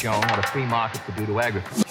Shown what a free market could do to agriculture.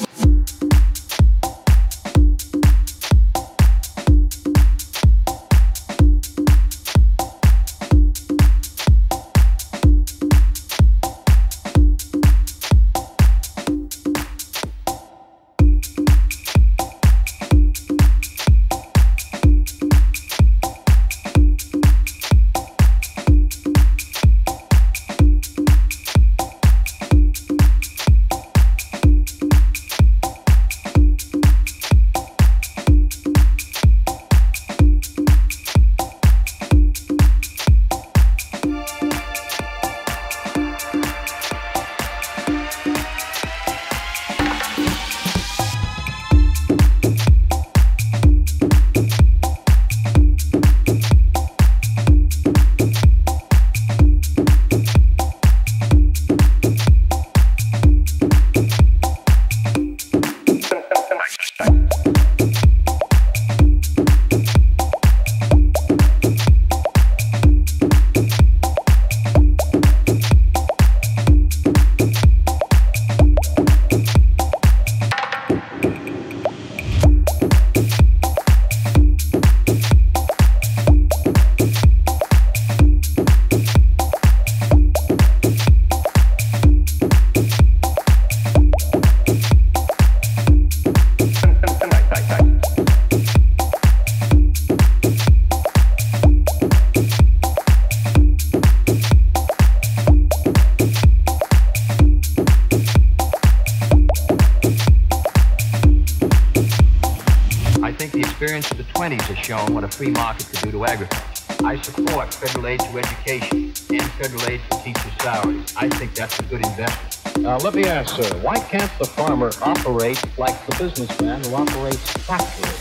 Yes, sir. Why can't the farmer operate like the businessman who operates factories?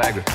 Agra.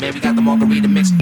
Man. We got the margarita mix.